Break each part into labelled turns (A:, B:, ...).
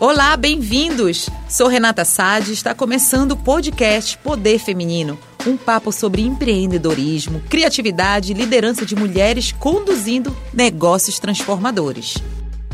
A: Olá, bem-vindos! Sou Renata Sade e está começando o podcast Poder Feminino. Um papo sobre empreendedorismo, criatividade e liderança de mulheres conduzindo negócios transformadores.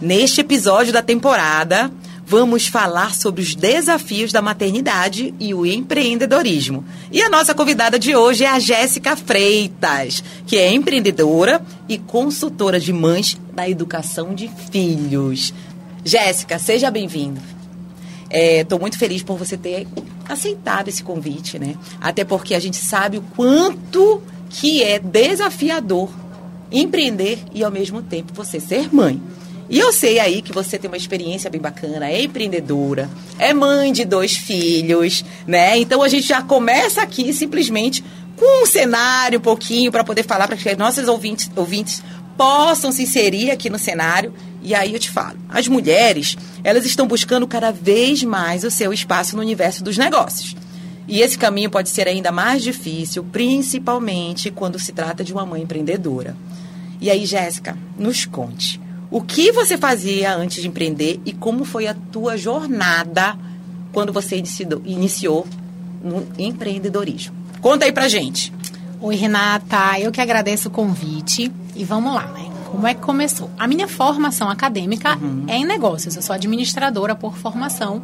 A: Neste episódio da temporada, vamos falar sobre os desafios da maternidade e o empreendedorismo. E a nossa convidada de hoje é a Jéssica Freitas, que é empreendedora e consultora de mães da educação de filhos. Jéssica, seja bem-vinda. Estou é, muito feliz por você ter aceitado esse convite, né? Até porque a gente sabe o quanto que é desafiador empreender e ao mesmo tempo você ser mãe. E eu sei aí que você tem uma experiência bem bacana, é empreendedora, é mãe de dois filhos, né? Então a gente já começa aqui simplesmente com um cenário um pouquinho para poder falar para que nossos ouvintes, ouvintes possam se inserir aqui no cenário. E aí eu te falo, as mulheres, elas estão buscando cada vez mais o seu espaço no universo dos negócios. E esse caminho pode ser ainda mais difícil, principalmente quando se trata de uma mãe empreendedora. E aí, Jéssica, nos conte. O que você fazia antes de empreender e como foi a tua jornada quando você iniciou, iniciou no empreendedorismo? Conta aí pra gente.
B: Oi, Renata. Eu que agradeço o convite. E vamos lá, né? Como é que começou? A minha formação acadêmica uhum. é em negócios. Eu sou administradora por formação.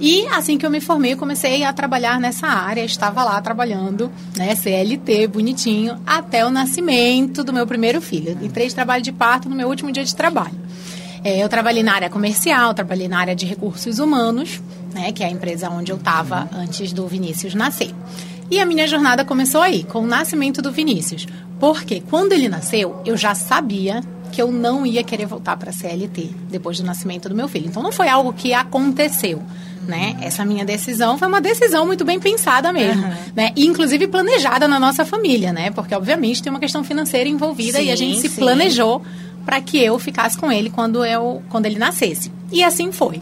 B: E assim que eu me formei, eu comecei a trabalhar nessa área, estava lá trabalhando, né, CLT, bonitinho, até o nascimento do meu primeiro filho. Entrei de trabalho de parto no meu último dia de trabalho. É, eu trabalhei na área comercial, trabalhei na área de recursos humanos, né, que é a empresa onde eu estava antes do Vinícius nascer. E a minha jornada começou aí, com o nascimento do Vinícius. Porque quando ele nasceu, eu já sabia que eu não ia querer voltar para a CLT depois do nascimento do meu filho. Então não foi algo que aconteceu né? Essa minha decisão foi uma decisão muito bem pensada mesmo, uhum. né? E, inclusive planejada na nossa família, né? Porque obviamente tem uma questão financeira envolvida sim, e a gente se sim. planejou para que eu ficasse com ele quando eu quando ele nascesse. E assim foi.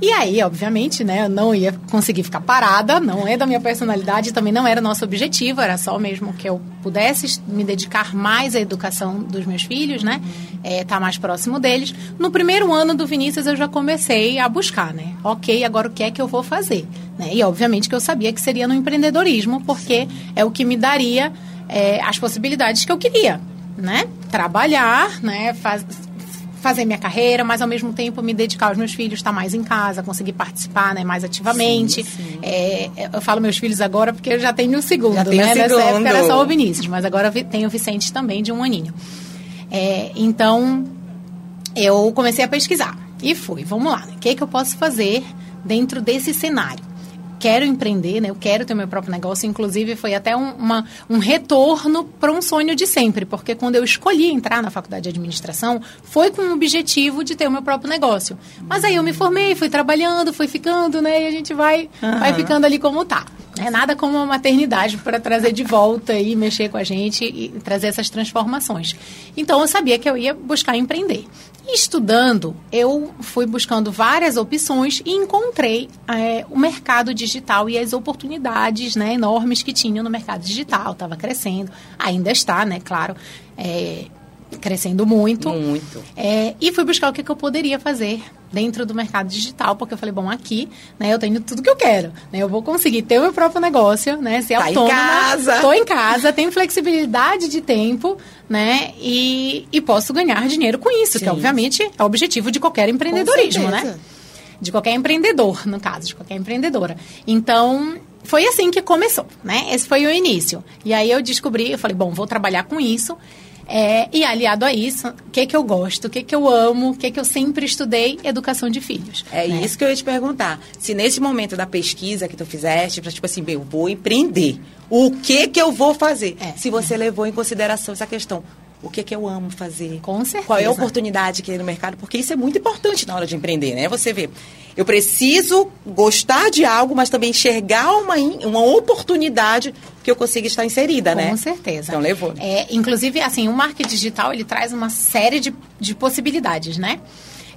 B: E aí, obviamente, né, eu não ia conseguir ficar parada, não é da minha personalidade, também não era nosso objetivo, era só mesmo que eu pudesse me dedicar mais à educação dos meus filhos, né, é, tá mais próximo deles. No primeiro ano do Vinícius eu já comecei a buscar, né, ok, agora o que é que eu vou fazer? Né? E obviamente que eu sabia que seria no empreendedorismo, porque é o que me daria é, as possibilidades que eu queria, né, trabalhar, né, faz, fazer minha carreira, mas ao mesmo tempo me dedicar aos meus filhos, estar mais em casa, conseguir participar né, mais ativamente. Sim, sim. É, eu falo meus filhos agora porque eu já tenho o segundo, já né? Nessa segundo. época era só o Vinícius, mas agora tenho o Vicente também, de um aninho. É, então, eu comecei a pesquisar e fui, vamos lá, né? o que, é que eu posso fazer dentro desse cenário? Quero empreender, né? Eu quero ter meu próprio negócio. Inclusive, foi até um, uma, um retorno para um sonho de sempre, porque quando eu escolhi entrar na faculdade de administração, foi com o objetivo de ter o meu próprio negócio. Mas aí eu me formei, fui trabalhando, fui ficando, né? E a gente vai, uhum. vai ficando ali como tá. É nada como uma maternidade para trazer de volta e mexer com a gente e trazer essas transformações. Então eu sabia que eu ia buscar empreender. Estudando, eu fui buscando várias opções e encontrei é, o mercado digital e as oportunidades né, enormes que tinham no mercado digital. Estava crescendo, ainda está, né? Claro. É, crescendo muito.
A: Muito.
B: É, e fui buscar o que, que, eu poderia fazer dentro do mercado digital, porque eu falei, bom, aqui, né, eu tenho tudo que eu quero, né, eu vou conseguir ter o meu próprio negócio, né, ser tá autônoma. Em casa. Tô em casa, tenho flexibilidade de tempo, né, e, e posso ganhar dinheiro com isso, Sim. que obviamente é o objetivo de qualquer empreendedorismo, né? De qualquer empreendedor, no caso, de qualquer empreendedora. Então, foi assim que começou, né? Esse foi o início. E aí eu descobri, eu falei, bom, vou trabalhar com isso. É, e aliado a isso, o que, que eu gosto, o que, que eu amo, o que, que eu sempre estudei? Educação de filhos.
A: É né? isso que eu ia te perguntar. Se nesse momento da pesquisa que tu fizeste, tipo assim, eu vou empreender, o que que eu vou fazer? É, Se você levou em consideração essa questão, o que, que eu amo fazer.
B: Com certeza.
A: Qual é a oportunidade que tem no mercado, porque isso é muito importante na hora de empreender, né? Você vê, eu preciso gostar de algo, mas também enxergar uma, uma oportunidade que eu consiga estar inserida,
B: Com
A: né?
B: Com certeza.
A: Então levou.
B: É, inclusive, assim, o marketing digital, ele traz uma série de, de possibilidades, né?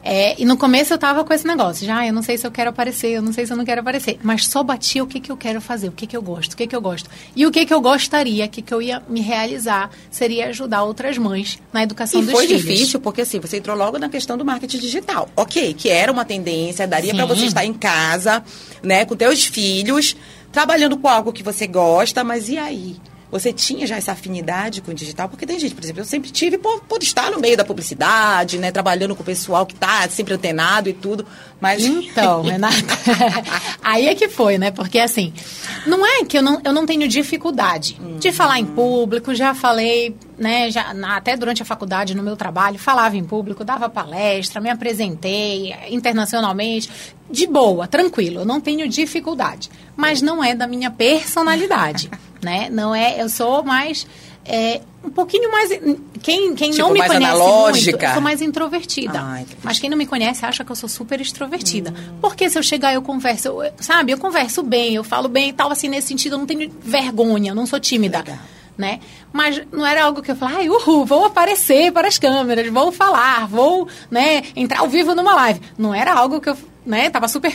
B: É, e no começo eu tava com esse negócio, já, ah, eu não sei se eu quero aparecer, eu não sei se eu não quero aparecer, mas só batia o que, que eu quero fazer, o que, que eu gosto, o que, que eu gosto. E o que, que eu gostaria, o que, que eu ia me realizar, seria ajudar outras mães na educação
A: e
B: dos
A: foi
B: filhos.
A: difícil, porque assim, você entrou logo na questão do marketing digital. Ok, que era uma tendência, daria para você estar em casa, né, com teus filhos, trabalhando com algo que você gosta, mas e aí? Você tinha já essa afinidade com o digital? Porque tem gente, por exemplo, eu sempre tive por, por estar no meio da publicidade, né? Trabalhando com o pessoal que está sempre antenado e tudo. Mas.
B: Então, Renata. aí é que foi, né? Porque assim, não é que eu não, eu não tenho dificuldade hum. de falar em público, já falei, né? Já, até durante a faculdade, no meu trabalho, falava em público, dava palestra, me apresentei internacionalmente. De boa, tranquilo, eu não tenho dificuldade. Mas não é da minha personalidade né? Não é, eu sou mais é, um pouquinho mais quem, quem
A: tipo,
B: não me conhece
A: analógica.
B: muito, eu sou mais introvertida. Mas quem não me conhece acha que eu sou super extrovertida. Hum. Porque se eu chegar eu converso, eu, sabe? Eu converso bem, eu falo bem e tal assim nesse sentido, eu não tenho vergonha, não sou tímida. Legal. Né? Mas não era algo que eu falava, ai, uhul, vou aparecer para as câmeras, vou falar, vou, né, entrar ao vivo numa live. Não era algo que eu, né, tava super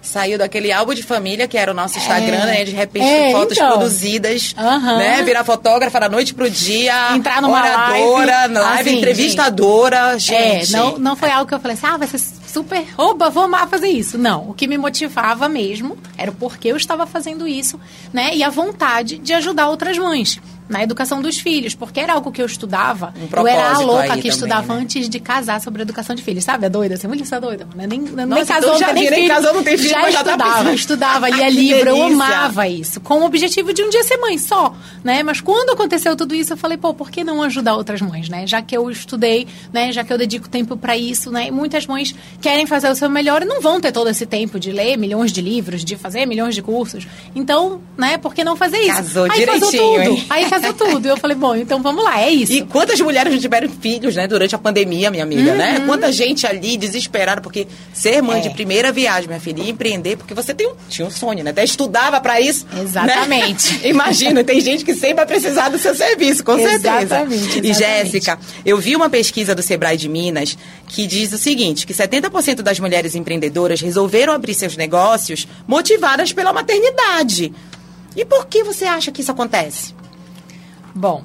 A: Saiu daquele álbum de família, que era o nosso Instagram, é. né? De repente, é, fotos então. produzidas, uhum. né? Virar fotógrafa da noite pro dia.
B: Entrar numa
A: oradora,
B: live.
A: live assim, entrevistadora, gente.
B: É, não, não foi algo que eu falei assim, ah, vai ser super, oba, vou amar fazer isso. Não, o que me motivava mesmo era o porquê eu estava fazendo isso, né? E a vontade de ajudar outras mães na educação dos filhos, porque era algo que eu estudava. Um eu era a louca que também, estudava né? antes de casar sobre a educação de filhos, sabe? A doida, você mulher está doida, né? Nem, Nossa, nem casou,
A: então já
B: nem,
A: nem casou, não tem filho,
B: já
A: já
B: estudava,
A: tá
B: estudava, lia livro, eu amava isso, com o objetivo de um dia ser mãe só, né? Mas quando aconteceu tudo isso, eu falei, pô, por que não ajudar outras mães, né? Já que eu estudei, né? Já que eu dedico tempo para isso, né? E muitas mães querem fazer o seu melhor e não vão ter todo esse tempo de ler milhões de livros, de fazer milhões de cursos. Então, né? Por que não fazer isso?
A: Casou
B: Aí
A: direitinho,
B: casou tudo.
A: Hein?
B: Aí casou tudo. E eu falei, bom, então vamos lá, é isso.
A: E quantas mulheres não tiveram filhos, né, durante a pandemia, minha amiga, né? uhum. né? Quanta gente ali desesperada, porque ser mãe é. de primeira viagem, minha filha, e empreender, porque você tem um, tinha um sonho, né? Até estudava para isso.
B: Né? Exatamente.
A: Né? Imagina, tem gente que sempre vai precisar do seu serviço, com certeza.
B: Exatamente.
A: E Jéssica, eu vi uma pesquisa do Sebrae de Minas que diz o seguinte, que 70% das mulheres empreendedoras resolveram abrir seus negócios motivadas pela maternidade. E por que você acha que isso acontece?
B: Bom,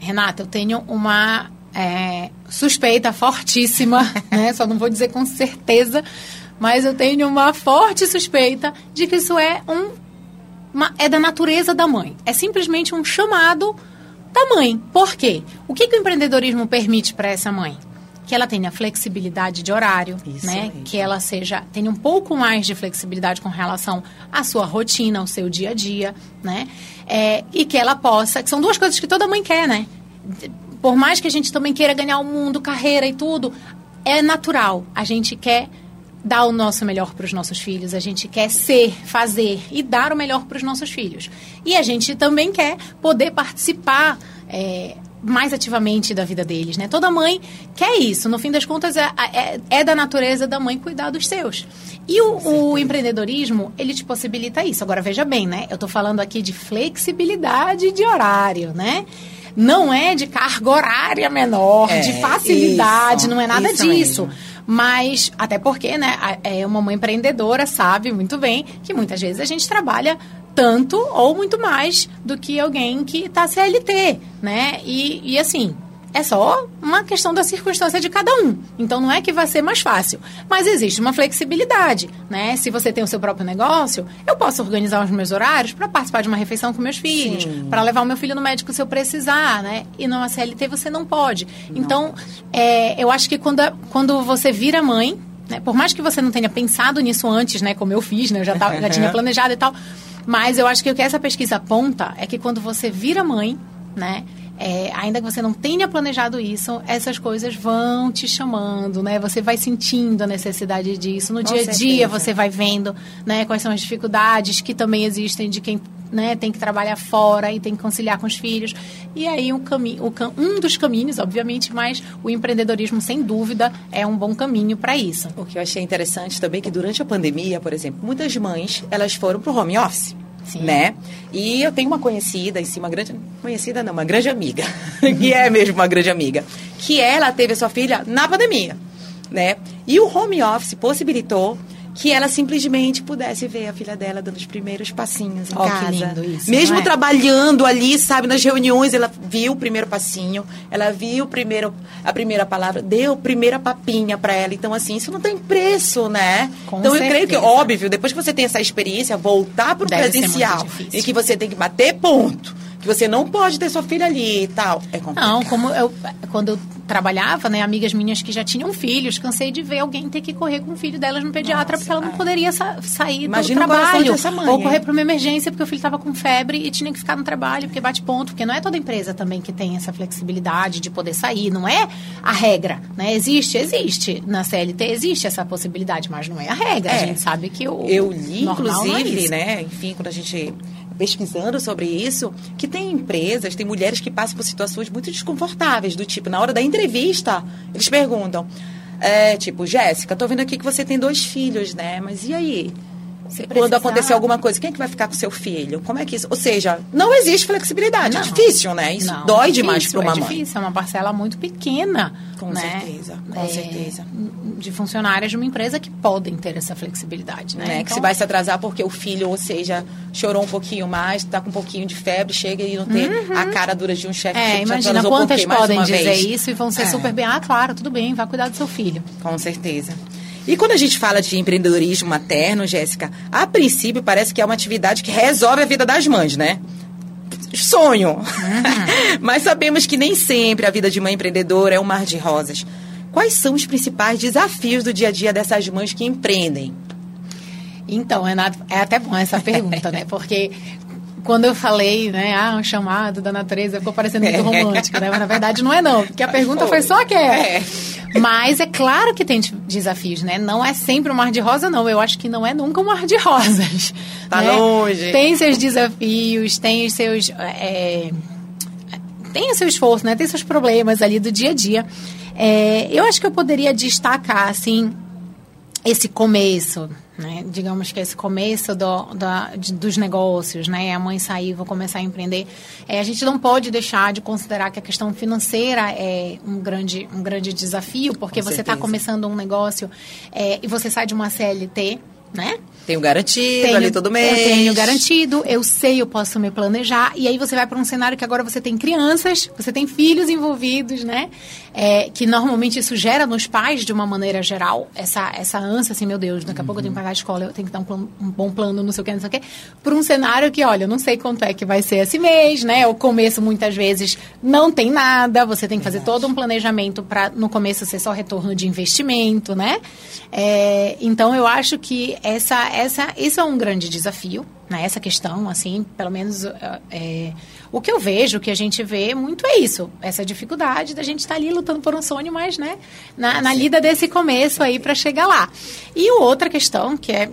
B: Renata, eu tenho uma é, suspeita fortíssima, né? Só não vou dizer com certeza, mas eu tenho uma forte suspeita de que isso é um uma, é da natureza da mãe. É simplesmente um chamado da mãe. Por quê? O que, que o empreendedorismo permite para essa mãe? Que ela tenha flexibilidade de horário, Isso né? Que ela seja tenha um pouco mais de flexibilidade com relação à sua rotina, ao seu dia a dia, né? É, e que ela possa, que são duas coisas que toda mãe quer, né? Por mais que a gente também queira ganhar o mundo, carreira e tudo, é natural. A gente quer dar o nosso melhor para os nossos filhos, a gente quer ser, fazer e dar o melhor para os nossos filhos. E a gente também quer poder participar é, mais ativamente da vida deles, né? Toda mãe quer isso. No fim das contas, é, é, é da natureza da mãe cuidar dos seus. E o, o, empreendedorismo, ele te possibilita isso. Agora, veja bem, né? Eu estou falando aqui de flexibilidade de horário, né? Não é de carga horária menor, é, de facilidade, isso, não é nada disso. Mesmo. Mas, até porque, né, é uma mãe empreendedora sabe muito bem que muitas vezes a gente trabalha tanto ou muito mais do que alguém que está CLT, né? E, e assim, é só uma questão da circunstância de cada um. Então não é que vai ser mais fácil, mas existe uma flexibilidade, né? Se você tem o seu próprio negócio, eu posso organizar os meus horários para participar de uma refeição com meus filhos, para levar o meu filho no médico se eu precisar, né? E numa CLT você não pode. Não. Então, é, eu acho que quando, quando você vira mãe, né? Por mais que você não tenha pensado nisso antes, né? Como eu fiz, né? Eu já, tava, já tinha planejado e tal. Mas eu acho que o que essa pesquisa aponta é que quando você vira mãe, né? É, ainda que você não tenha planejado isso, essas coisas vão te chamando, né? Você vai sentindo a necessidade disso. No Com dia a dia você vai vendo, né? Quais são as dificuldades que também existem de quem né, tem que trabalhar fora e tem que conciliar com os filhos. E aí um, um dos caminhos, obviamente, mas o empreendedorismo, sem dúvida, é um bom caminho para isso.
A: O que eu achei interessante também é que durante a pandemia, por exemplo, muitas mães, elas foram para o home office. Sim. né? E eu tenho uma conhecida, em si, uma grande conhecida não, uma grande amiga, que é mesmo uma grande amiga, que ela teve a sua filha na pandemia, né? E o home office possibilitou que ela simplesmente pudesse ver a filha dela dando os primeiros passinhos em oh, casa. Que lindo isso, Mesmo é? trabalhando ali, sabe, nas reuniões, ela viu o primeiro passinho, ela viu o primeiro, a primeira palavra, deu a primeira papinha para ela. Então, assim, isso não tem preço, né? Com então, certeza. eu creio que, óbvio, depois que você tem essa experiência, voltar para o presencial e que você tem que bater ponto que você não pode ter sua filha ali e tal. É complicado.
B: Não, como eu, quando eu trabalhava, né, amigas minhas que já tinham filhos, cansei de ver alguém ter que correr com o filho delas no pediatra Nossa, porque ela não poderia sa sair Imagina do trabalho mãe, ou correr para uma emergência porque o filho estava com febre e tinha que ficar no trabalho porque bate ponto, porque não é toda empresa também que tem essa flexibilidade de poder sair, não é a regra, né? Existe, existe na CLT existe essa possibilidade, mas não é a regra. É. A gente sabe que o
A: eu li é inclusive, é né? Enfim, quando a gente pesquisando sobre isso, que tem empresas, tem mulheres que passam por situações muito desconfortáveis, do tipo, na hora da entrevista, eles perguntam, é, tipo, Jéssica, tô vendo aqui que você tem dois filhos, né? Mas e aí? Quando acontecer alguma coisa, quem é que vai ficar com seu filho? Como é que isso? Ou seja, não existe flexibilidade. É não, é difícil, né? Isso não, dói é demais para uma
B: é
A: mãe.
B: É difícil, é uma parcela muito pequena.
A: Com
B: né?
A: certeza, com é, certeza.
B: De funcionárias de uma empresa que podem ter essa flexibilidade, né?
A: né? Então, que se vai se atrasar porque o filho, ou seja, chorou um pouquinho mais, está com um pouquinho de febre, chega e não tem uhum. a cara dura de um chefe
B: é,
A: que
B: imagina quantas podem dizer vez. isso e vão ser é. super bem. Ah, claro, tudo bem, vai cuidar do seu filho.
A: Com certeza. E quando a gente fala de empreendedorismo materno, Jéssica, a princípio parece que é uma atividade que resolve a vida das mães, né? Sonho. Uhum. Mas sabemos que nem sempre a vida de mãe empreendedora é um mar de rosas. Quais são os principais desafios do dia a dia dessas mães que empreendem?
B: Então, Renato, é até bom essa pergunta, né? Porque quando eu falei, né, ah, um chamado da natureza, ficou parecendo muito romântico, né? Mas na verdade não é não, porque a pergunta foi, só aquela. É. Mas é claro que tem desafios, né? Não é sempre um mar de rosa, não. Eu acho que não é nunca um mar de rosas.
A: Tá né? longe.
B: Tem seus desafios, tem os seus. É, tem o seu esforço, né? Tem seus problemas ali do dia a dia. É, eu acho que eu poderia destacar, assim, esse começo, né? Digamos que esse começo do, de, dos negócios, né? A mãe sair, vou começar a empreender. É, a gente não pode deixar de considerar que a questão financeira é um grande, um grande desafio, porque Com você está começando um negócio é, e você sai de uma CLT, né?
A: Tenho garantido tenho, ali todo mês.
B: Eu tenho garantido, eu sei, eu posso me planejar. E aí você vai para um cenário que agora você tem crianças, você tem filhos envolvidos, né? É, que normalmente isso gera nos pais, de uma maneira geral, essa, essa ânsia, assim, meu Deus, daqui a uhum. pouco eu tenho que pagar a escola, eu tenho que dar um, plano, um bom plano, não sei o que, não sei o que. Para um cenário que, olha, eu não sei quanto é que vai ser esse mês, né? O começo, muitas vezes, não tem nada, você tem que fazer todo um planejamento para, no começo, ser só retorno de investimento, né? É, então, eu acho que essa essa, esse é um grande desafio, né? Essa questão, assim, pelo menos é, o que eu vejo, o que a gente vê muito é isso, essa dificuldade da gente estar tá ali lutando por um sonho, mas, né, na, na lida desse começo aí para chegar lá. E outra questão que é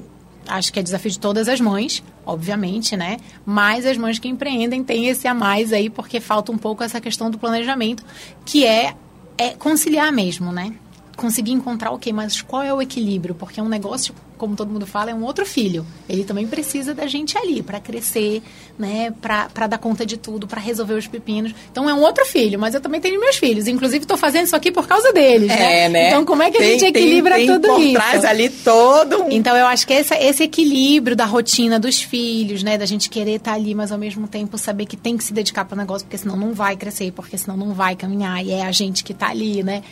B: acho que é desafio de todas as mães, obviamente, né? Mas as mães que empreendem têm esse a mais aí, porque falta um pouco essa questão do planejamento, que é, é conciliar mesmo, né? Conseguir encontrar o quê? Mas qual é o equilíbrio? Porque é um negócio como todo mundo fala, é um outro filho. Ele também precisa da gente ali para crescer, né? Para dar conta de tudo, para resolver os pepinos. Então é um outro filho, mas eu também tenho meus filhos. Inclusive estou fazendo isso aqui por causa deles, né?
A: é, né?
B: Então como é que a tem, gente equilibra tem, tem tudo por isso?
A: Traz ali todo. Um...
B: Então eu acho que esse, esse equilíbrio da rotina dos filhos, né? Da gente querer estar tá ali, mas ao mesmo tempo saber que tem que se dedicar para o negócio, porque senão não vai crescer, porque senão não vai caminhar e é a gente que está ali, né?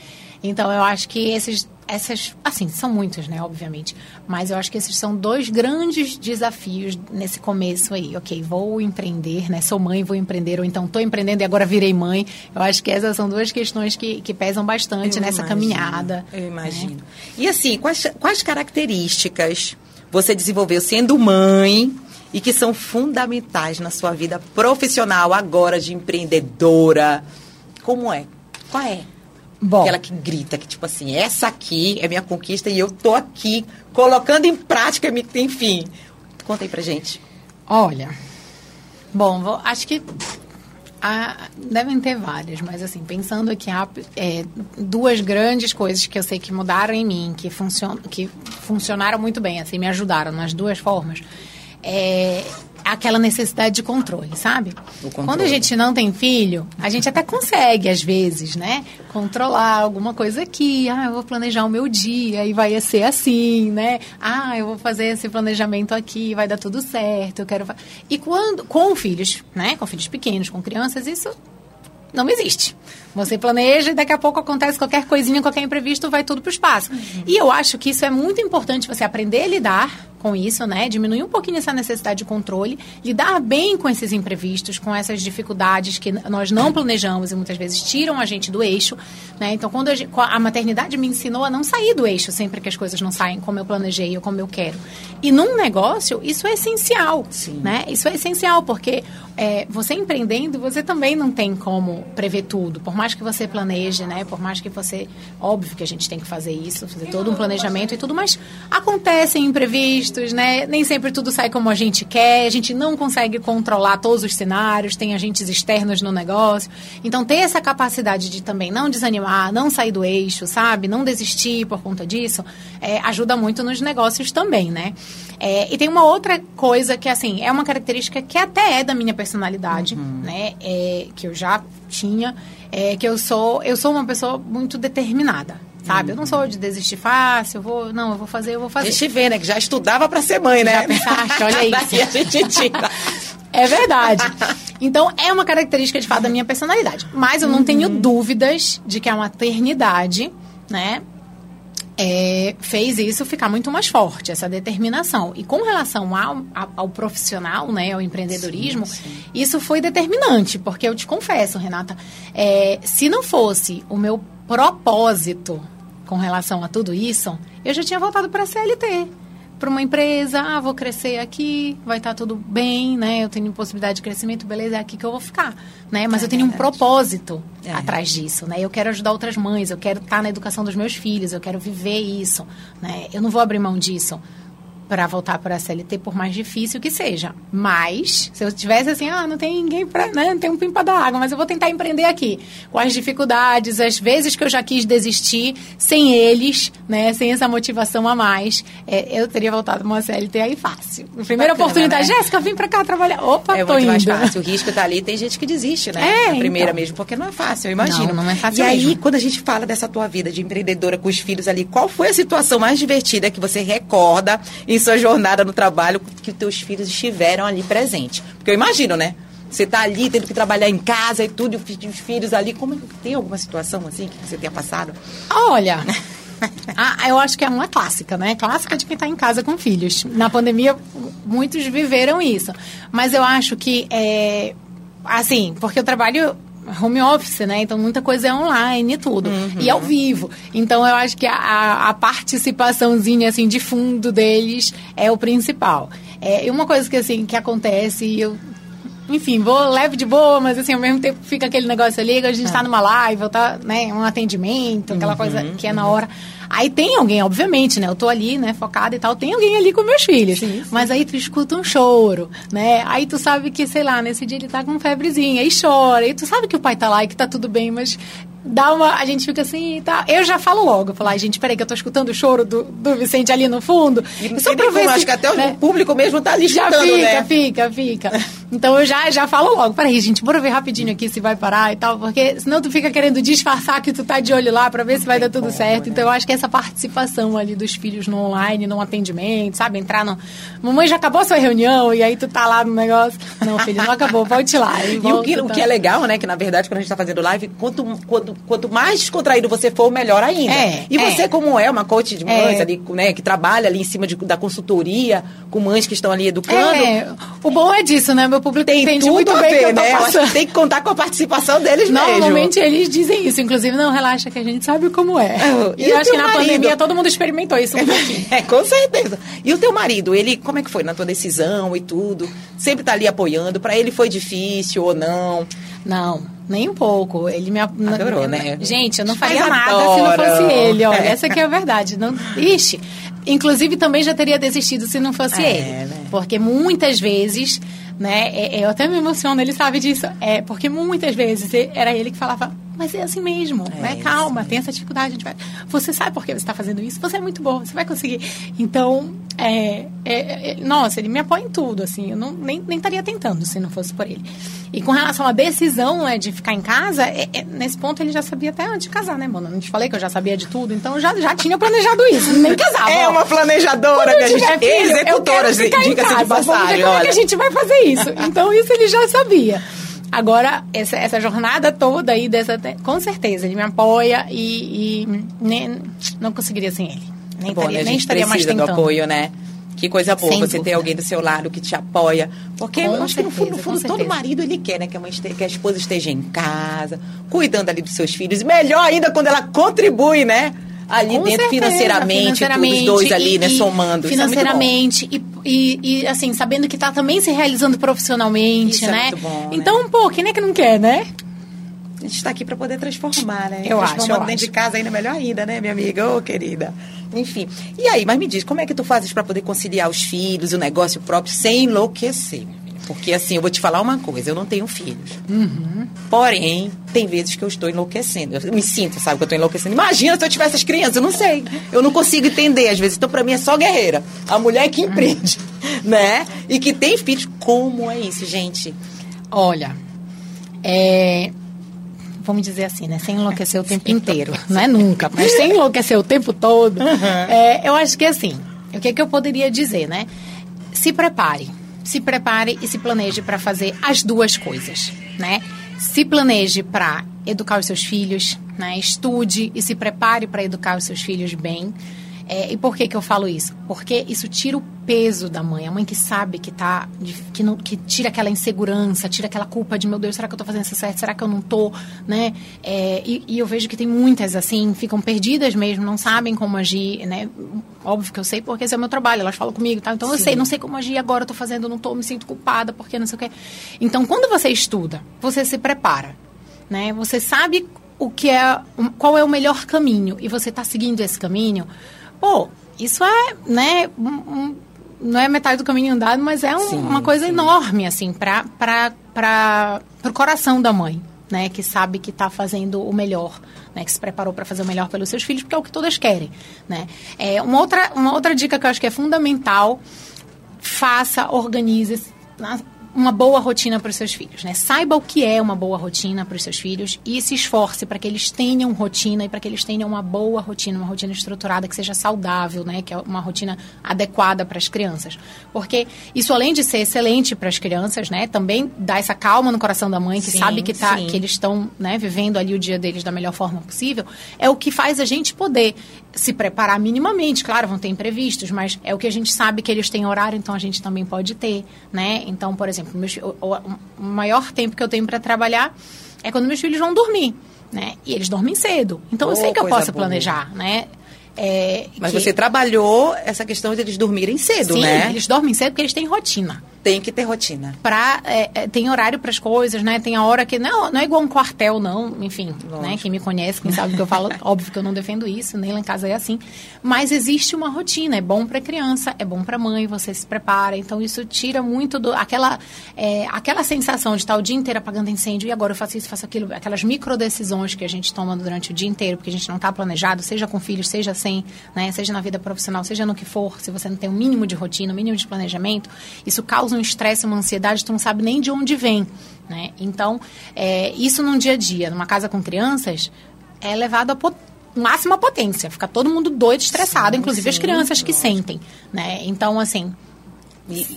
B: Então eu acho que esses essas, assim, são muitos, né, obviamente, mas eu acho que esses são dois grandes desafios nesse começo aí. OK, vou empreender, né? Sou mãe, vou empreender ou então estou empreendendo e agora virei mãe. Eu acho que essas são duas questões que, que pesam bastante eu nessa imagino, caminhada.
A: Eu né? imagino. Né? E assim, quais quais características você desenvolveu sendo mãe e que são fundamentais na sua vida profissional agora de empreendedora? Como é? Qual é? Bom. Aquela que grita, que tipo assim, essa aqui é minha conquista e eu tô aqui colocando em prática, enfim. Conta aí pra gente.
B: Olha, Bom, vou, acho que ah, devem ter várias, mas assim, pensando aqui, é, duas grandes coisas que eu sei que mudaram em mim, que, funcion, que funcionaram muito bem, assim, me ajudaram nas duas formas. É, aquela necessidade de controle, sabe? Controle. Quando a gente não tem filho, a gente até consegue, às vezes, né? Controlar alguma coisa aqui. Ah, eu vou planejar o meu dia e vai ser assim, né? Ah, eu vou fazer esse planejamento aqui, vai dar tudo certo. Eu quero. E quando com filhos, né? Com filhos pequenos, com crianças, isso não existe. Você planeja e daqui a pouco acontece qualquer coisinha, qualquer imprevisto, vai tudo para o espaço. Uhum. E eu acho que isso é muito importante você aprender a lidar com isso, né? Diminuir um pouquinho essa necessidade de controle, lidar bem com esses imprevistos, com essas dificuldades que nós não planejamos e muitas vezes tiram a gente do eixo, né? Então, quando a, a maternidade me ensinou a não sair do eixo sempre que as coisas não saem como eu planejei ou como eu quero. E num negócio, isso é essencial, Sim. né? Isso é essencial porque é, você empreendendo, você também não tem como prever tudo. Por mais que você planeje, né? Por mais que você... Óbvio que a gente tem que fazer isso, fazer todo um planejamento e tudo, mas acontecem imprevistos, imprevistos, né? Nem sempre tudo sai como a gente quer, a gente não consegue controlar todos os cenários, tem agentes externos no negócio. Então, ter essa capacidade de também não desanimar, não sair do eixo, sabe? Não desistir por conta disso, é, ajuda muito nos negócios também, né? É, e tem uma outra coisa que, assim, é uma característica que até é da minha personalidade, uhum. né? É, que eu já tinha, é que eu sou, eu sou uma pessoa muito determinada sabe? Eu não sou de desistir fácil, eu vou, não, eu vou fazer, eu vou fazer.
A: A gente vê, né, que já estudava para ser mãe, né?
B: Já pensaste, olha isso.
A: Daqui a gente tira.
B: É verdade. Então, é uma característica de fato da minha personalidade. Mas eu não uhum. tenho dúvidas de que a maternidade, né, é, fez isso ficar muito mais forte, essa determinação. E com relação ao, ao, ao profissional, né, ao empreendedorismo, sim, sim. isso foi determinante, porque eu te confesso, Renata, é, se não fosse o meu propósito com relação a tudo isso, eu já tinha voltado para a CLT. Para uma empresa, ah, vou crescer aqui, vai estar tá tudo bem, né? Eu tenho possibilidade de crescimento, beleza, é aqui que eu vou ficar, né? Mas é eu tenho verdade. um propósito é. atrás disso, né? Eu quero ajudar outras mães, eu quero estar tá na educação dos meus filhos, eu quero viver isso, né? Eu não vou abrir mão disso para voltar para a CLT, por mais difícil que seja. Mas, se eu tivesse assim, ah, não tem ninguém para, né, não tem um pimpa da água, mas eu vou tentar empreender aqui. Com as dificuldades, as vezes que eu já quis desistir, sem eles, né, sem essa motivação a mais, é, eu teria voltado para uma CLT aí fácil. Primeira Bacana, oportunidade, né? Jéssica, vim para cá trabalhar. Opa,
A: é
B: tô
A: muito
B: indo.
A: mais fácil. O risco tá ali, tem gente que desiste, né? É, a primeira então. mesmo, porque não é fácil, eu imagino.
B: Não, não é fácil
A: E
B: mesmo.
A: aí, quando a gente fala dessa tua vida de empreendedora com os filhos ali, qual foi a situação mais divertida que você recorda sua jornada no trabalho que os teus filhos estiveram ali presentes. Porque eu imagino, né? Você está ali tendo que trabalhar em casa e tudo, e os filhos ali. Como é tem alguma situação assim que você tenha passado?
B: Olha. ah, eu acho que é uma clássica, né? Clássica de quem está em casa com filhos. Na pandemia, muitos viveram isso. Mas eu acho que, é, assim, porque eu trabalho home office, né? Então muita coisa é online e tudo. Uhum. E ao vivo. Então eu acho que a, a participaçãozinha assim de fundo deles é o principal. É, e uma coisa que assim que acontece, eu enfim, vou leve de boa, mas assim, ao mesmo tempo fica aquele negócio ali, a gente está é. numa live, tá, né, um atendimento, aquela uhum, coisa que é na hora. Aí tem alguém, obviamente, né? Eu tô ali, né, focada e tal, tem alguém ali com meus filhos. Sim, sim. Mas aí tu escuta um choro, né? Aí tu sabe que, sei lá, nesse dia ele tá com febrezinha, aí chora. E tu sabe que o pai tá lá e que tá tudo bem, mas dá uma. A gente fica assim, tá. Eu já falo logo, falo, ai, gente, peraí, que eu tô escutando o choro do, do Vicente ali no fundo.
A: E só pra ver acho que até né? o público mesmo tá ali
B: já
A: fica,
B: né? fica, fica. Então eu já, já falo logo, peraí, gente, bora ver rapidinho aqui se vai parar e tal, porque senão tu fica querendo disfarçar que tu tá de olho lá pra ver se vai dar tudo certo. Né? Então eu acho que essa participação ali dos filhos no online, no atendimento, sabe? Entrar no. Mamãe já acabou a sua reunião e aí tu tá lá no negócio. Não, filho, não acabou, volte lá.
A: E, e o, que, o que é legal, né? Que na verdade, quando a gente tá fazendo live, quanto, quanto, quanto mais descontraído você for, melhor ainda. É, e você, é. como é uma coach de mães é. ali, né, que trabalha ali em cima de, da consultoria, com mães que estão ali educando. É.
B: O bom é disso, né? Meu público tem entende tudo muito a bem ver,
A: né? tem que contar com a participação deles
B: Normalmente mesmo. eles dizem isso, inclusive, não, relaxa que a gente sabe como é. E, e eu acho que na marido? pandemia todo mundo experimentou isso um
A: É, com certeza. E o teu marido, ele, como é que foi na tua decisão e tudo? Sempre tá ali apoiando, para ele foi difícil ou não?
B: Não, nem um pouco. Ele me
A: adorou, né?
B: Gente, eu não faria nada se não fosse ele. Olha, essa aqui é a verdade. Não, ixi, inclusive também já teria desistido se não fosse
A: É,
B: ele.
A: né?
B: Porque muitas vezes, né, é- é, eu até me emociono, ele sabe disso. É, porque muitas vezes era ele que falava, mas é assim mesmo,
A: É,
B: né? Calma, tem essa dificuldade, a gente vai. Você sabe por que você está fazendo isso? Você é muito bom, você vai conseguir. Então, é, é- é- nossa, ele me apoia em tudo, assim, eu não, nem, nem estaria tentando se não fosse por ele. E com relação à decisão né, de ficar em casa, é- é- nesse ponto ele já sabia até antes de casar, né, mano? Não te falei que eu já sabia de tudo, então eu já, já tinha planejado isso, nem casava.
A: É uma planejadora, minha gente.
B: filho,
A: Executora, diga-se de passagem,
B: como é que a gente vai fazer isso. Então, isso ele já sabia. Agora, essa, essa jornada toda aí, dessa, com certeza, ele me apoia e, e nem, não conseguiria sem ele. Nem,
A: Bom,
B: estaria,
A: né? A
B: nem
A: gente
B: estaria mais
A: precisa do
B: tentando.
A: apoio, né? Que coisa boa
B: Sem
A: você ter
B: dúvida.
A: alguém do seu lado que te apoia. Porque
B: Com
A: eu acho que no fundo, no
B: certeza,
A: fundo todo
B: certeza.
A: marido ele quer, né? Que a, mãe que a esposa esteja em casa, cuidando ali dos seus filhos. Melhor ainda quando ela contribui, né? Ali
B: Com
A: dentro
B: certeza,
A: financeiramente,
B: financeiramente,
A: tudo, os dois ali,
B: e-
A: né?
B: e
A: Somando. Isso é muito bom.
B: Financeiramente e, e, e, assim, sabendo que tá também se realizando profissionalmente,
A: Isso é
B: né?
A: muito bom, né?
B: então, pô, quem é que não quer, né?
A: A gente está aqui para poder transformar, né?
B: Eu acho,
A: Transformando
B: eu
A: dentro
B: acho.
A: de casa ainda melhor ainda, né, minha amiga? Ô, querida. Enfim. E aí, mas me diz, como é que tu fazes para poder conciliar os filhos, o negócio próprio, sem enlouquecer? Porque assim, eu vou te falar uma coisa, eu não tenho filhos.
B: Uhum.
A: Porém, tem vezes que eu estou enlouquecendo. Eu me sinto, sabe, que eu estou enlouquecendo. Imagina se eu tivesse as crianças, eu não sei. Eu não consigo entender, às vezes. Então, para mim, é só guerreira. A mulher que empreende, né? E que tem filhos. Como é isso, gente?
B: Olha, é, vamos dizer assim, né? Sem enlouquecer o tempo inteiro. Não é nunca, mas sem enlouquecer o tempo todo. é, eu acho que assim, o que, que eu poderia dizer, né? Se prepare. Se prepare e se planeje para fazer as duas coisas, né? Se planeje para educar os seus filhos, né? Estude e se prepare para educar os seus filhos bem. É, e por que, que eu falo isso? Porque isso tira o peso da mãe. A mãe que sabe que tá. que, não, que tira aquela insegurança, tira aquela culpa de, meu Deus, será que eu tô fazendo isso certo? Será que eu não tô? Né? É, e, e eu vejo que tem muitas assim, ficam perdidas mesmo, não sabem como agir, né? Óbvio que eu sei porque esse é o meu trabalho, elas falam comigo, tá? Então eu sei, não sei como agir agora, eu tô fazendo, não tô, me sinto culpada, porque não sei o quê. Então, quando você estuda, você se prepara, né? Você sabe o que é, qual é o melhor caminho e você está seguindo esse caminho, pô, isso é, né, um- um- não é metade do caminho andado, mas é um-
A: Sim,
B: uma coisa
A: sim.
B: enorme, assim, para para o coração da mãe, né, que sabe que está fazendo o melhor, né, que se preparou para fazer o melhor pelos seus filhos, porque é o que todas querem, né. É, uma, outra, uma outra dica que eu acho que é fundamental, faça, organize uma boa rotina para os seus filhos, né? Saiba o que é uma boa rotina para os seus filhos e se esforce para que eles tenham rotina e para que eles tenham uma boa rotina, uma rotina estruturada que seja saudável, né? Que é uma rotina adequada para as crianças, porque isso além de ser excelente para as crianças, né? Também dá essa calma no coração da mãe que
A: Sim,
B: sabe que tá,
A: sim.
B: que eles estão, né? Vivendo ali o dia deles da melhor forma possível. É o que faz a gente poder se preparar minimamente, claro, vão ter imprevistos, mas é o que a gente sabe que eles têm horário, então a gente também pode ter, né? Então, por exemplo, meus o, o- maior tempo que eu tenho para trabalhar é quando meus filhos vão dormir, né? E eles dormem cedo. Então, eu
A: Oh,
B: sei que eu posso
A: boa.
B: planejar, né? É,
A: Mas
B: que-
A: você trabalhou essa questão de eles dormirem cedo,
B: Sim,
A: né?
B: eles dormem cedo porque eles têm rotina
A: Tem que ter rotina.
B: pra, é, é, tem horário para as coisas, né? Tem a hora que não, não é igual um quartel, não. Enfim,
A: Lógico.
B: né? Quem me conhece, quem sabe o que eu falo, óbvio que eu não defendo isso, nem lá em casa é assim. Mas existe uma rotina, é bom para criança, é bom para mãe, você se prepara. Então isso tira muito do aquela é, aquela sensação de estar o dia inteiro apagando incêndio e agora eu faço isso, faço aquilo, aquelas micro decisões que a gente toma durante o dia inteiro, porque a gente não está planejado, seja com filhos, seja sem, né? Seja na vida profissional, seja no que for, se você não tem o mínimo de rotina, o mínimo de planejamento, isso causa um estresse, uma ansiedade, tu não sabe nem de onde vem, né? Então, é, isso num dia a dia, numa casa com crianças, é levado a pot máxima potência, fica todo mundo doido, estressado,
A: Sim,
B: inclusive as
A: sim,
B: crianças que
A: lógico.
B: sentem, né? Então, assim,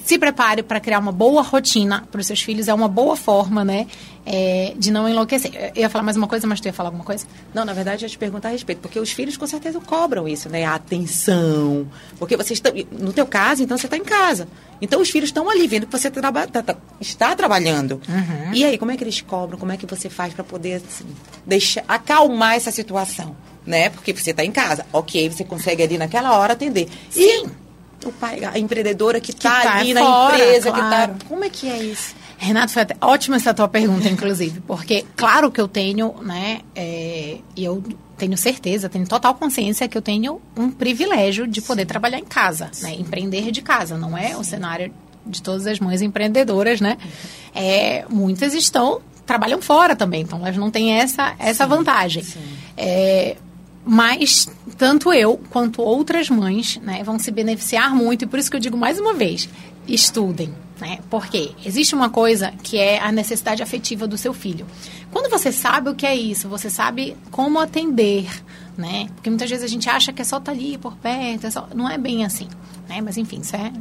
B: se prepare para criar uma boa rotina para os seus filhos, é uma boa forma, né, é, de não enlouquecer. Eu ia falar mais uma coisa, mas tu ia falar alguma coisa?
A: Não, na verdade, eu ia te perguntar a respeito, porque os filhos com certeza cobram isso, né? A atenção. Porque vocês estão. No teu caso, então, você está em casa. Então, os filhos estão ali vendo que você traba, tá- tá- está trabalhando.
B: Uhum.
A: E aí, como é que eles cobram? Como é que você faz para poder assim, deixar, acalmar essa situação? Né? Porque você está em casa. Ok, você consegue ali naquela hora atender.
B: Sim.
A: E o pai, a empreendedora que está
B: tá
A: ali na
B: fora,
A: empresa,
B: claro.
A: que está. Como é que é isso?
B: Renato, foi até ótima essa tua pergunta, inclusive, porque claro que eu tenho, né, é, e eu tenho certeza, tenho total consciência que eu tenho um privilégio de poder trabalhar em casa, né? Empreender de casa, não é o cenário de todas as mães empreendedoras, né? É, muitas estão trabalham fora também, então elas não têm essa essa sim, vantagem. Sim. É, mas tanto eu quanto outras mães né, vão se beneficiar muito, e por isso que eu digo mais uma vez: estudem. Né? Porque existe uma coisa que é a necessidade afetiva do seu filho. Quando você sabe o que é isso, você sabe como atender, né? Porque muitas vezes a gente acha que é só estar tá ali por perto, é só... não é bem assim. Né? Mas enfim, isso é,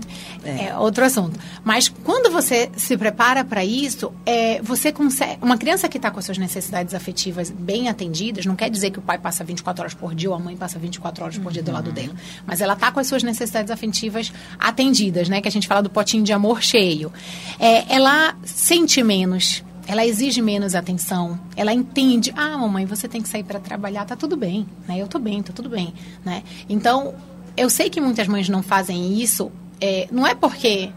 B: é. é outro assunto. Mas quando você se prepara para isso, é, você consegue. Uma criança que está com as suas necessidades afetivas bem atendidas, não quer dizer que o pai passa 24 horas por dia ou a mãe passa 24 horas por dia do lado uhum. dela. Mas ela está com as suas necessidades afetivas atendidas, né? Que a gente fala do potinho de amor cheio. É, ela sente menos ela exige menos atenção, ela entende, ah, mamãe, você tem que sair para trabalhar, tá tudo bem, né? Eu tô bem, tá tudo bem, né? Então, eu sei que muitas mães não fazem isso, é, não é porque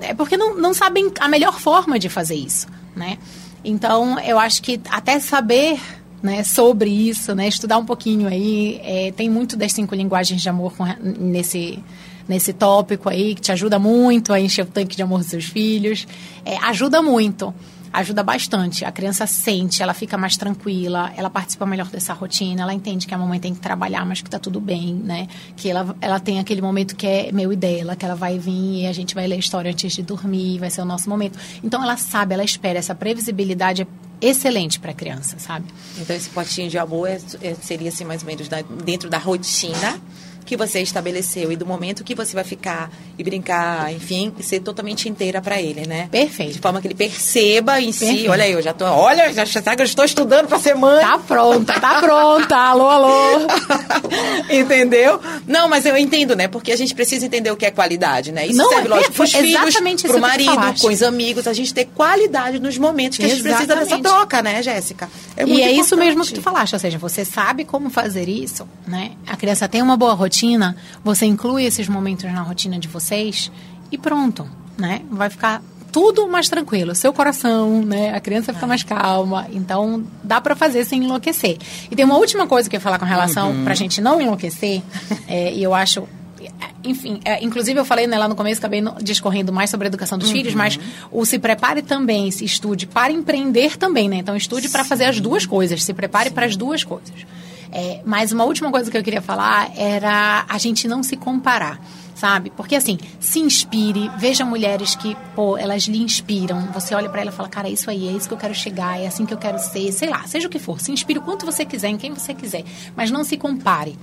B: é porque não, não sabem a melhor forma de fazer isso, né? Então, eu acho que até saber né, sobre isso, né, estudar um pouquinho aí, é, tem muito das cinco linguagens de amor com, nesse nesse tópico aí que te ajuda muito a encher o tanque de amor dos seus filhos, é, ajuda muito ajuda bastante. A criança sente, ela fica mais tranquila, ela participa melhor dessa rotina, ela entende que a mamãe tem que trabalhar, mas que tá tudo bem, né? Que ela, ela tem aquele momento que é meu e dela, que ela vai vir e a gente vai ler a história antes de dormir, vai ser o nosso momento. Então ela sabe, ela espera, essa previsibilidade é excelente para a criança, sabe?
A: Então esse potinho de amor é, é, seria assim mais ou menos da, dentro da rotina que você estabeleceu e do momento que você vai ficar e brincar, enfim, ser totalmente inteira para ele, né?
B: Perfeito.
A: De forma que ele perceba em Perfeito. si, olha aí, eu já tô, olha, já sabe que eu estou estudando para ser mãe.
B: Tá pronta, tá pronta. alô, alô.
A: Entendeu? Não, mas eu entendo, né? Porque a gente precisa entender o que é qualidade, né? Isso
B: Não,
A: serve,
B: é, lógico, pros filhos,
A: pro marido, com os amigos, a gente ter qualidade nos momentos que exatamente. a gente precisa dessa troca, né, Jéssica?
B: É e é importante. isso mesmo que tu falaste, ou seja, você sabe como fazer isso, né? A criança tem uma boa rotina rotina, você inclui esses momentos na rotina de vocês e pronto, né? Vai ficar tudo mais tranquilo, seu coração, né? A criança fica mais calma, então dá para fazer sem enlouquecer. E tem uma última coisa que eu ia falar com relação uhum. pra gente não enlouquecer, é, e eu acho enfim, é, inclusive eu falei né, lá no começo, acabei discorrendo mais sobre a educação dos uhum. filhos, mas o se prepare também, se estude para empreender também, né? Então estude para fazer as duas coisas, se prepare para as duas coisas. É, mas uma última coisa que eu queria falar era a gente não se comparar sabe? Porque assim, se inspire, veja mulheres que, pô, elas lhe inspiram. Você olha para ela e fala, cara, é isso aí, é isso que eu quero chegar, é assim que eu quero ser, sei lá, seja o que for. Se inspire o quanto você quiser, em quem você quiser, mas não se compare.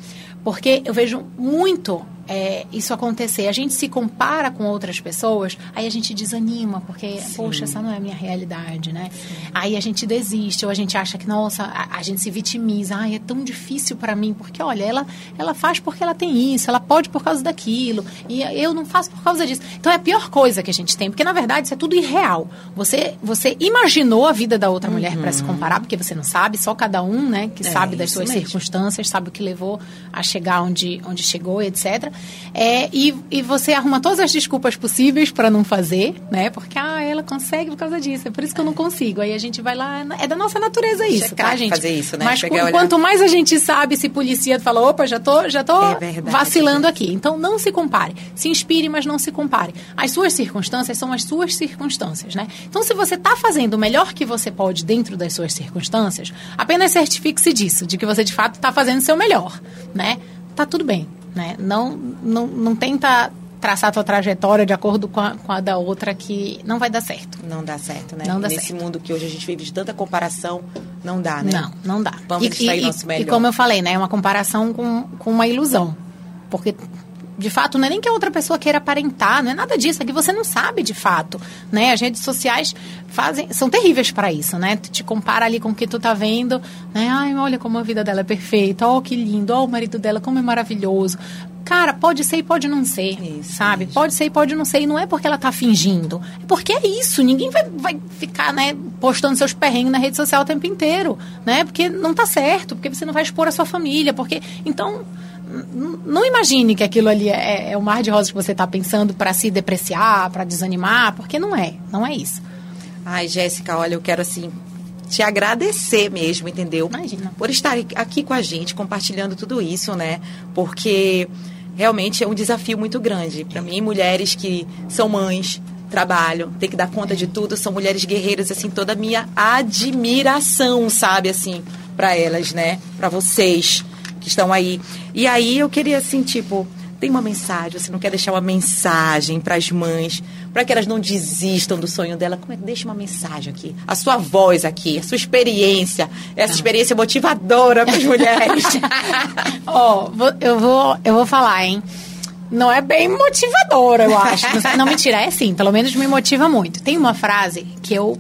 B: Porque eu vejo muito é, isso acontecer. A gente se compara com outras pessoas, aí a gente desanima, porque, Sim. poxa, essa não é a minha realidade, né? Sim. Aí a gente desiste, ou a gente acha que, nossa, a, a gente se vitimiza. Ai, é tão difícil para mim, porque, olha, ela, ela faz porque ela tem isso, ela pode por causa daquilo, e eu não faço por causa disso. Então é a pior coisa que a gente tem, porque, na verdade, isso é tudo irreal. Você, você imaginou a vida da outra uhum. mulher para se comparar, porque você não sabe, só cada um, né, que é, sabe das suas mesmo. circunstâncias, sabe o que levou a chegar onde, onde chegou, etc. É, e, e você arruma todas as desculpas possíveis para não fazer, né? Porque, ah, ela consegue por causa disso, é por isso que eu não consigo. Aí a gente vai lá, é da nossa natureza isso, Checar, tá, gente?
A: fazer isso, né?
B: Mas quanto mais a gente sabe, se policia fala, opa, já tô, já tô é verdade, vacilando aqui. Então, não se compare. Se inspire, mas não se compare. As suas circunstâncias são as suas circunstâncias, né? Então, se você está fazendo o melhor que você pode dentro das suas circunstâncias, apenas certifique-se disso, de que você, de fato, está fazendo o seu melhor, né? Tá tudo bem. Né? Não, não, não tenta traçar a tua trajetória de acordo com a, com a, da outra que não vai dar certo.
A: Não dá certo, né?
B: Não dá
A: Nesse
B: certo.
A: mundo que hoje a gente vive de tanta comparação, não dá, né?
B: Não, não dá.
A: Vamos e, extrair e, nosso melhor.
B: E como eu falei, né? É uma comparação com, com uma ilusão. Porque de fato, não é nem que a outra pessoa queira aparentar, não é nada disso, é que você não sabe de fato, né? As redes sociais fazem, são terríveis para isso, né? Tu te compara ali com o que tu tá vendo, né? Ai, olha como a vida dela é perfeita, ó, oh, que lindo, ó, oh, o marido dela como é maravilhoso. Cara, pode ser e pode não ser, isso, sabe? Isso. Pode ser e pode não ser. E não é porque ela tá fingindo. É porque é isso. Ninguém vai, vai ficar, né, postando seus perrengues na rede social o tempo inteiro, né? Porque não tá certo, porque você não vai expor a sua família, porque... Então, não imagine que aquilo ali é, é o mar de rosas que você está pensando para se depreciar, para desanimar, porque não é, não é isso.
A: Ai, Jéssica, olha, eu quero assim te agradecer mesmo, entendeu?
B: Imagina.
A: Por estar aqui com a gente, compartilhando tudo isso, né? Porque realmente é um desafio muito grande. Para mim, mulheres que são mães, trabalham, tem que dar conta de tudo, são mulheres guerreiras, assim, toda a minha admiração, sabe, assim, para elas, né? Para vocês que estão aí. E aí eu queria, assim, tipo, tem uma mensagem, você não quer deixar uma mensagem para as mães, para que elas não desistam do sonho dela, como é que deixa uma mensagem aqui? A sua voz aqui, a sua experiência, essa experiência motivadora para as mulheres.
B: Ó, oh, eu vou eu vou falar, hein? Não é bem motivadora, eu acho. Não, mentira, é sim, pelo menos me motiva muito. Tem uma frase que eu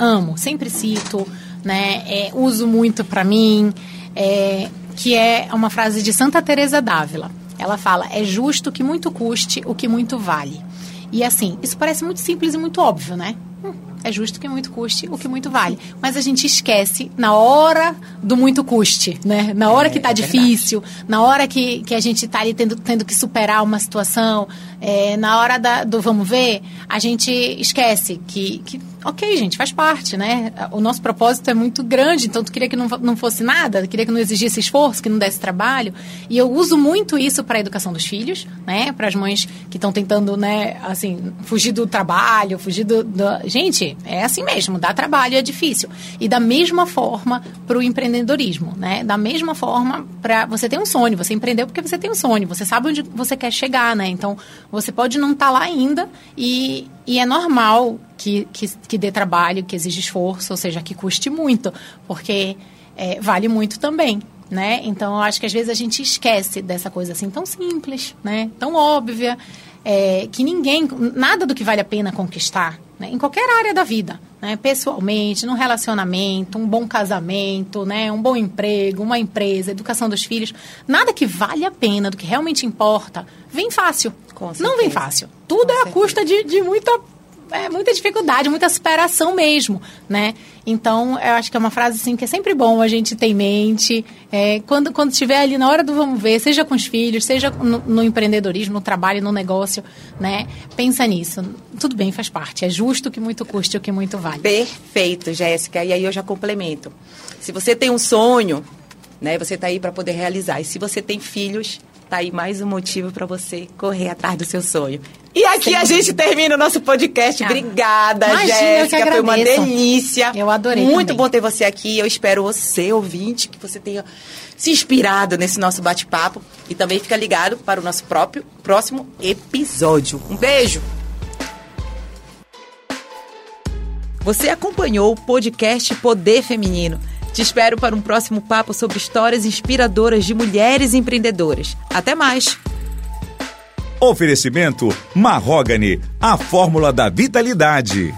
B: amo, sempre cito, né? É, uso muito para mim, é, que é uma frase de Santa Teresa d'Ávila. Ela fala: "É justo que muito custe o que muito vale". E assim, isso parece muito simples e muito óbvio, né? Hum, é justo que muito custe o que muito vale. Mas a gente esquece na hora do muito custe, né? Na hora é, que tá é difícil, verdade. na hora que, que a gente tá ali tendo, tendo que superar uma situação, é, na hora da, do vamos ver, a gente esquece que, que ok, gente, faz parte, né? O nosso propósito é muito grande, então tu queria que não, não fosse nada, queria que não exigisse esforço, que não desse trabalho. E eu uso muito isso para a educação dos filhos, né? Para as mães que estão tentando, né, assim, fugir do trabalho, fugir do, do, Gente, é assim mesmo, dá trabalho, é difícil. E da mesma forma para o empreendedorismo, né? Da mesma forma para você ter um sonho, você empreendeu porque você tem um sonho, você sabe onde você quer chegar, né? Então, você pode não estar tá lá ainda e, e é normal que, que, que dê trabalho, que exige esforço, ou seja, que custe muito, porque é, vale muito também. Né? Então, eu acho que às vezes a gente esquece dessa coisa assim tão simples, né? tão óbvia, é, que ninguém, nada do que vale a pena conquistar, né? em qualquer área da vida, né? pessoalmente, num relacionamento, um bom casamento, né? um bom emprego, uma empresa, educação dos filhos, nada que vale a pena, do que realmente importa, vem fácil. Não vem fácil. Tudo Com é a custa de, de muita é muita dificuldade, muita superação mesmo, né? Então, eu acho que é uma frase assim que é sempre bom a gente ter em mente. É, quando, quando estiver ali na hora do vamos ver, seja com os filhos, seja no, no, empreendedorismo, no trabalho, no negócio, né? Pensa nisso. Tudo bem, faz parte. É justo que muito custe o que muito vale.
A: Perfeito, Jéssica. E aí eu já complemento. Se você tem um sonho, né? Você está aí para poder realizar. E se você tem filhos, tá aí mais um motivo para você correr atrás do seu sonho. E aqui Sim. a gente termina o nosso podcast. Ah. Obrigada, Imagina, Jéssica. Foi uma delícia.
B: Eu adorei.
A: Muito
B: também.
A: bom ter você aqui. Eu espero você, ouvinte, que você tenha se inspirado nesse nosso bate-papo. E também fica ligado para o nosso próprio próximo episódio. Um beijo! Você acompanhou o podcast Poder Feminino. Te espero para um próximo papo sobre histórias inspiradoras de mulheres empreendedoras. Até mais!
C: Oferecimento Marrogane, a fórmula da vitalidade.